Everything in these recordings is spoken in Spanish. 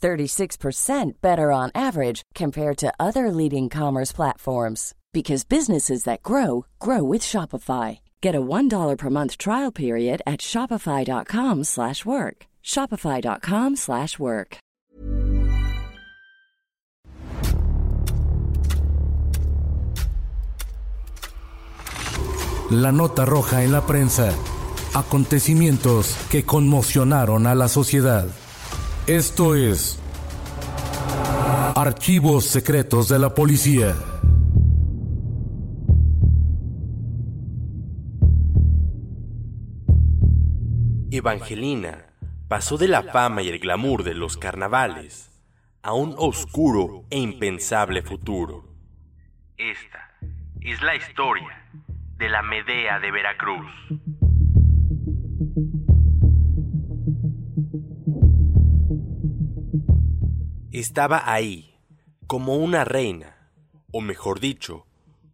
36% better on average compared to other leading commerce platforms because businesses that grow grow with Shopify. Get a $1 per month trial period at shopify.com/work. shopify.com/work. La nota roja en la prensa. Acontecimientos que conmocionaron a la sociedad. Esto es Archivos secretos de la policía. Evangelina pasó de la fama y el glamour de los carnavales a un oscuro e impensable futuro. Esta es la historia de la Medea de Veracruz. Estaba ahí, como una reina, o mejor dicho,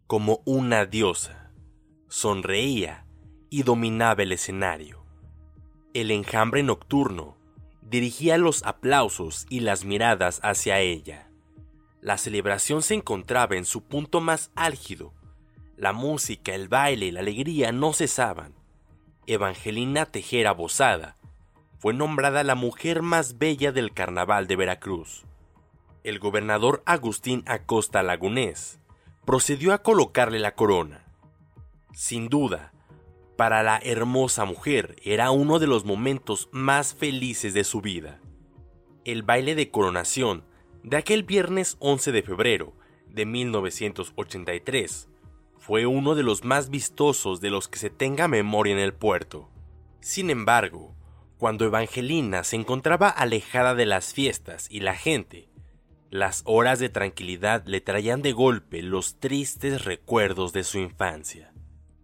como una diosa. Sonreía y dominaba el escenario. El enjambre nocturno dirigía los aplausos y las miradas hacia ella. La celebración se encontraba en su punto más álgido. La música, el baile y la alegría no cesaban. Evangelina Tejera Bozada fue nombrada la mujer más bella del carnaval de Veracruz. El gobernador Agustín Acosta Lagunés procedió a colocarle la corona. Sin duda, para la hermosa mujer era uno de los momentos más felices de su vida. El baile de coronación de aquel viernes 11 de febrero de 1983 fue uno de los más vistosos de los que se tenga memoria en el puerto. Sin embargo, cuando Evangelina se encontraba alejada de las fiestas y la gente, las horas de tranquilidad le traían de golpe los tristes recuerdos de su infancia,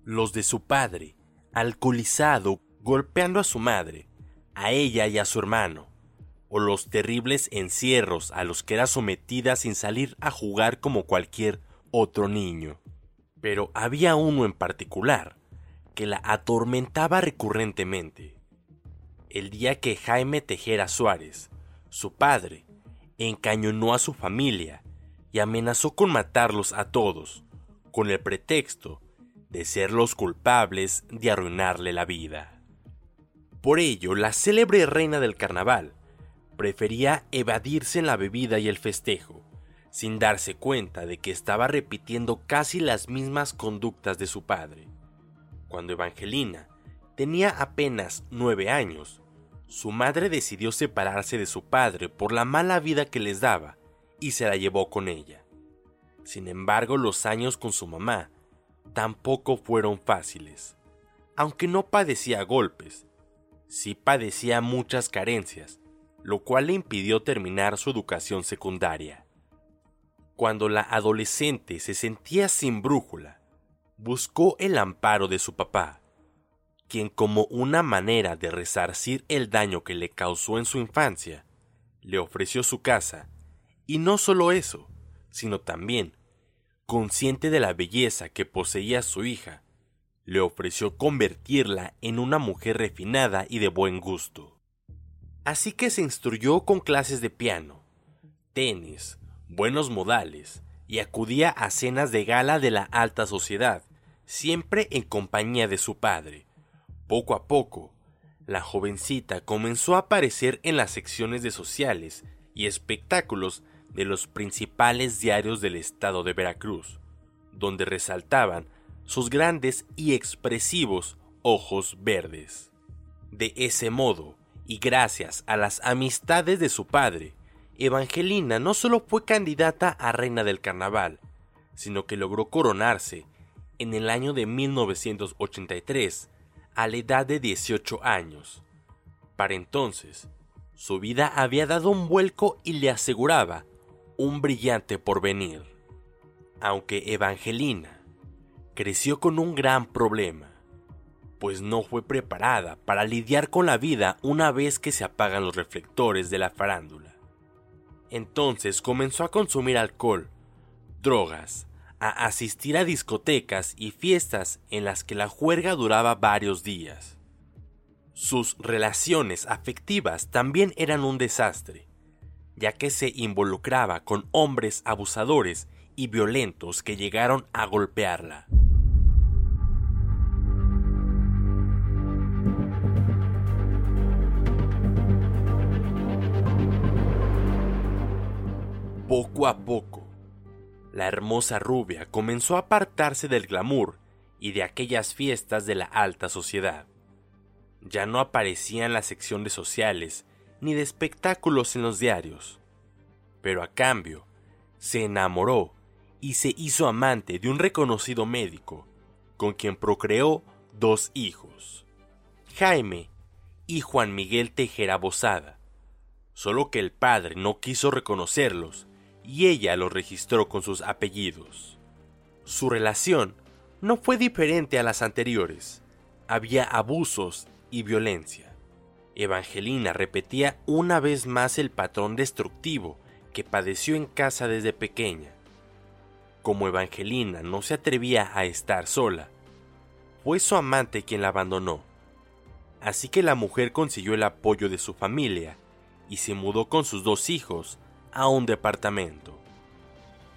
los de su padre, alcoholizado, golpeando a su madre, a ella y a su hermano, o los terribles encierros a los que era sometida sin salir a jugar como cualquier otro niño. Pero había uno en particular que la atormentaba recurrentemente. El día que Jaime Tejera Suárez, su padre, encañonó a su familia y amenazó con matarlos a todos, con el pretexto de ser los culpables de arruinarle la vida. Por ello, la célebre reina del carnaval prefería evadirse en la bebida y el festejo, sin darse cuenta de que estaba repitiendo casi las mismas conductas de su padre. Cuando Evangelina tenía apenas nueve años, su madre decidió separarse de su padre por la mala vida que les daba y se la llevó con ella. Sin embargo, los años con su mamá tampoco fueron fáciles. Aunque no padecía golpes, sí padecía muchas carencias, lo cual le impidió terminar su educación secundaria. Cuando la adolescente se sentía sin brújula, buscó el amparo de su papá, quien como una manera de resarcir el daño que le causó en su infancia, le ofreció su casa, y no solo eso, sino también consciente de la belleza que poseía su hija, le ofreció convertirla en una mujer refinada y de buen gusto. Así que se instruyó con clases de piano, tenis, buenos modales, y acudía a cenas de gala de la alta sociedad, siempre en compañía de su padre. Poco a poco, la jovencita comenzó a aparecer en las secciones de sociales y espectáculos de los principales diarios del estado de Veracruz, donde resaltaban sus grandes y expresivos ojos verdes. De ese modo, y gracias a las amistades de su padre, Evangelina no solo fue candidata a reina del carnaval, sino que logró coronarse en el año de 1983 a la edad de 18 años. Para entonces, su vida había dado un vuelco y le aseguraba un brillante porvenir. Aunque Evangelina creció con un gran problema, pues no fue preparada para lidiar con la vida una vez que se apagan los reflectores de la farándula. Entonces comenzó a consumir alcohol, drogas, a asistir a discotecas y fiestas en las que la juerga duraba varios días. Sus relaciones afectivas también eran un desastre, ya que se involucraba con hombres abusadores y violentos que llegaron a golpearla. Poco a poco, la hermosa rubia comenzó a apartarse del glamour y de aquellas fiestas de la alta sociedad. Ya no aparecía en la sección de sociales ni de espectáculos en los diarios, pero a cambio se enamoró y se hizo amante de un reconocido médico, con quien procreó dos hijos, Jaime y Juan Miguel Tejera Bosada, solo que el padre no quiso reconocerlos y ella lo registró con sus apellidos. Su relación no fue diferente a las anteriores. Había abusos y violencia. Evangelina repetía una vez más el patrón destructivo que padeció en casa desde pequeña. Como Evangelina no se atrevía a estar sola, fue su amante quien la abandonó. Así que la mujer consiguió el apoyo de su familia y se mudó con sus dos hijos a un departamento.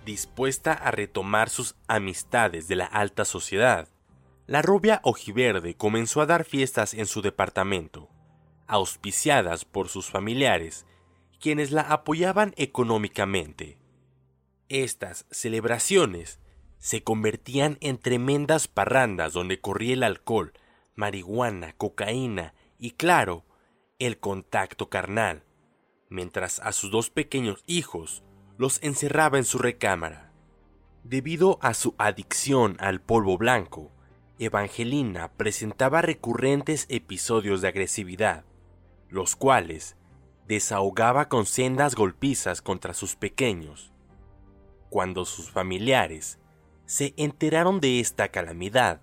Dispuesta a retomar sus amistades de la alta sociedad, la rubia ojiverde comenzó a dar fiestas en su departamento, auspiciadas por sus familiares, quienes la apoyaban económicamente. Estas celebraciones se convertían en tremendas parrandas donde corría el alcohol, marihuana, cocaína y, claro, el contacto carnal, mientras a sus dos pequeños hijos los encerraba en su recámara. Debido a su adicción al polvo blanco, Evangelina presentaba recurrentes episodios de agresividad, los cuales desahogaba con sendas golpizas contra sus pequeños. Cuando sus familiares se enteraron de esta calamidad,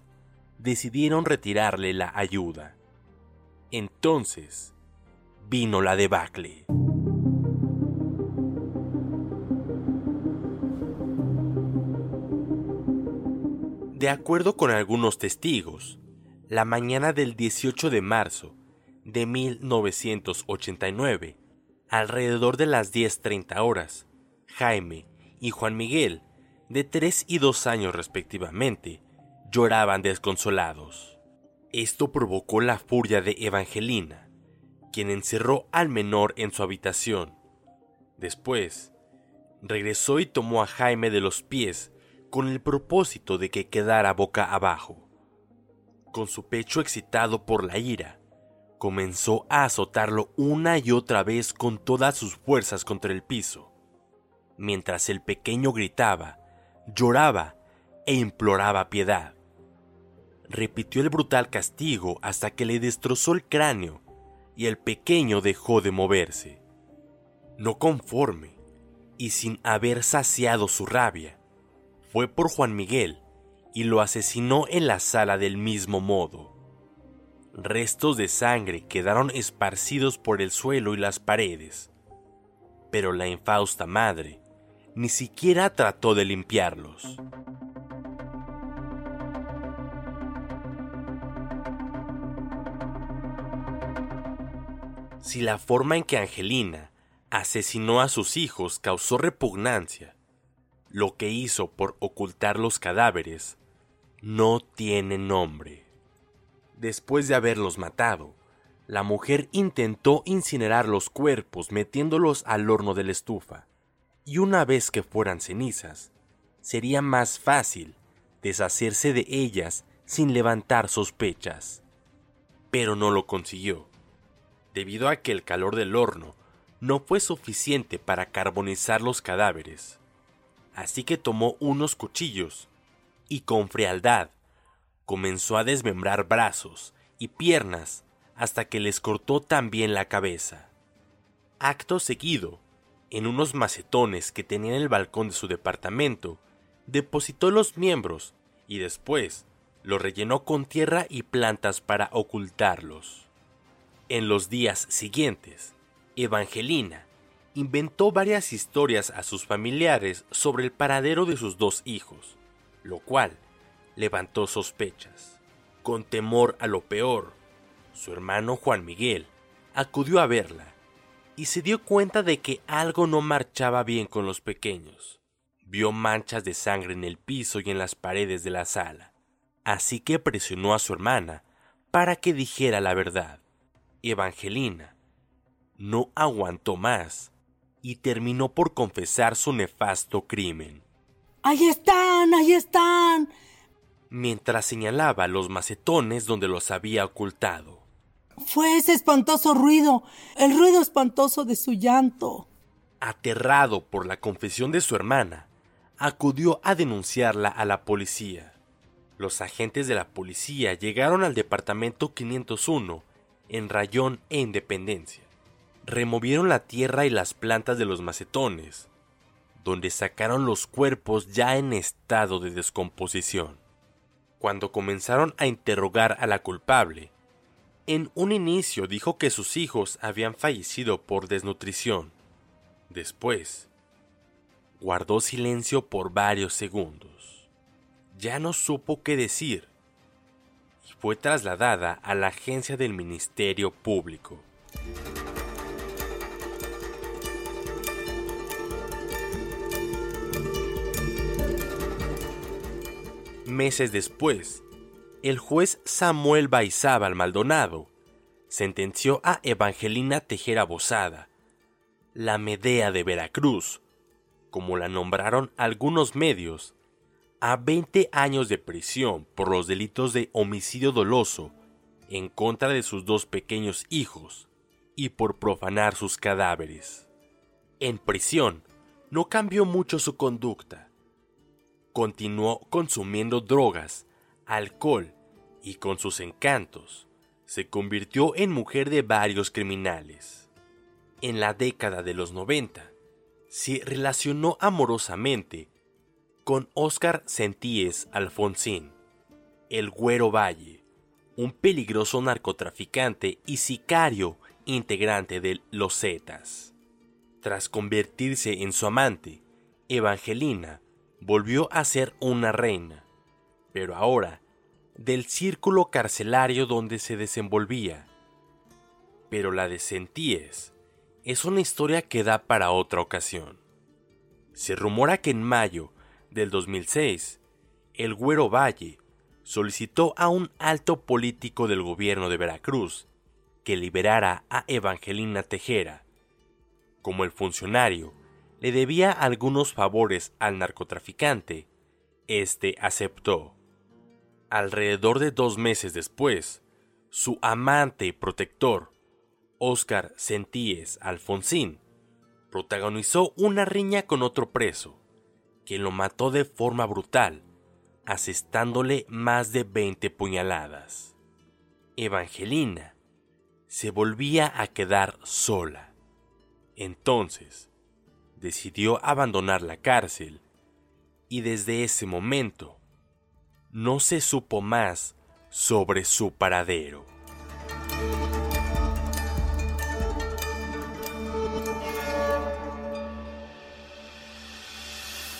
decidieron retirarle la ayuda. Entonces vino la debacle. De acuerdo con algunos testigos, la mañana del 18 de marzo de 1989, alrededor de las 10.30 horas, Jaime y Juan Miguel, de 3 y 2 años respectivamente, lloraban desconsolados. Esto provocó la furia de Evangelina, quien encerró al menor en su habitación. Después, regresó y tomó a Jaime de los pies con el propósito de que quedara boca abajo. Con su pecho excitado por la ira, comenzó a azotarlo una y otra vez con todas sus fuerzas contra el piso, mientras el pequeño gritaba, lloraba e imploraba piedad. Repitió el brutal castigo hasta que le destrozó el cráneo y el pequeño dejó de moverse. No conforme y sin haber saciado su rabia, fue por Juan Miguel y lo asesinó en la sala del mismo modo. Restos de sangre quedaron esparcidos por el suelo y las paredes, pero la infausta madre ni siquiera trató de limpiarlos. Si la forma en que Angelina asesinó a sus hijos causó repugnancia, lo que hizo por ocultar los cadáveres no tiene nombre. Después de haberlos matado, la mujer intentó incinerar los cuerpos metiéndolos al horno de la estufa, y una vez que fueran cenizas, sería más fácil deshacerse de ellas sin levantar sospechas. Pero no lo consiguió, debido a que el calor del horno no fue suficiente para carbonizar los cadáveres. Así que tomó unos cuchillos y con frialdad comenzó a desmembrar brazos y piernas hasta que les cortó también la cabeza. Acto seguido, en unos macetones que tenía en el balcón de su departamento, depositó los miembros y después los rellenó con tierra y plantas para ocultarlos. En los días siguientes, Evangelina inventó varias historias a sus familiares sobre el paradero de sus dos hijos, lo cual levantó sospechas. Con temor a lo peor, su hermano Juan Miguel acudió a verla y se dio cuenta de que algo no marchaba bien con los pequeños. Vio manchas de sangre en el piso y en las paredes de la sala, así que presionó a su hermana para que dijera la verdad. Evangelina no aguantó más y terminó por confesar su nefasto crimen. ¡Ahí están! ¡Ahí están! mientras señalaba los macetones donde los había ocultado. Fue ese espantoso ruido, el ruido espantoso de su llanto. Aterrado por la confesión de su hermana, acudió a denunciarla a la policía. Los agentes de la policía llegaron al departamento 501 en Rayón e Independencia. Removieron la tierra y las plantas de los macetones, donde sacaron los cuerpos ya en estado de descomposición. Cuando comenzaron a interrogar a la culpable, en un inicio dijo que sus hijos habían fallecido por desnutrición. Después, guardó silencio por varios segundos. Ya no supo qué decir y fue trasladada a la agencia del Ministerio Público. Meses después, el juez Samuel Baizábal Maldonado sentenció a Evangelina Tejera Bosada, la Medea de Veracruz, como la nombraron algunos medios, a 20 años de prisión por los delitos de homicidio doloso en contra de sus dos pequeños hijos y por profanar sus cadáveres. En prisión no cambió mucho su conducta. Continuó consumiendo drogas alcohol y con sus encantos, se convirtió en mujer de varios criminales. En la década de los 90, se relacionó amorosamente con Oscar Sentíes Alfonsín, el Güero Valle, un peligroso narcotraficante y sicario integrante de los Zetas. Tras convertirse en su amante, Evangelina volvió a ser una reina pero ahora del círculo carcelario donde se desenvolvía. Pero la de Sentíes es una historia que da para otra ocasión. Se rumora que en mayo del 2006, el Güero Valle solicitó a un alto político del gobierno de Veracruz que liberara a Evangelina Tejera. Como el funcionario le debía algunos favores al narcotraficante, este aceptó. Alrededor de dos meses después, su amante protector, Oscar Sentíes Alfonsín, protagonizó una riña con otro preso, quien lo mató de forma brutal, asestándole más de 20 puñaladas. Evangelina se volvía a quedar sola. Entonces, decidió abandonar la cárcel y desde ese momento no se supo más sobre su paradero.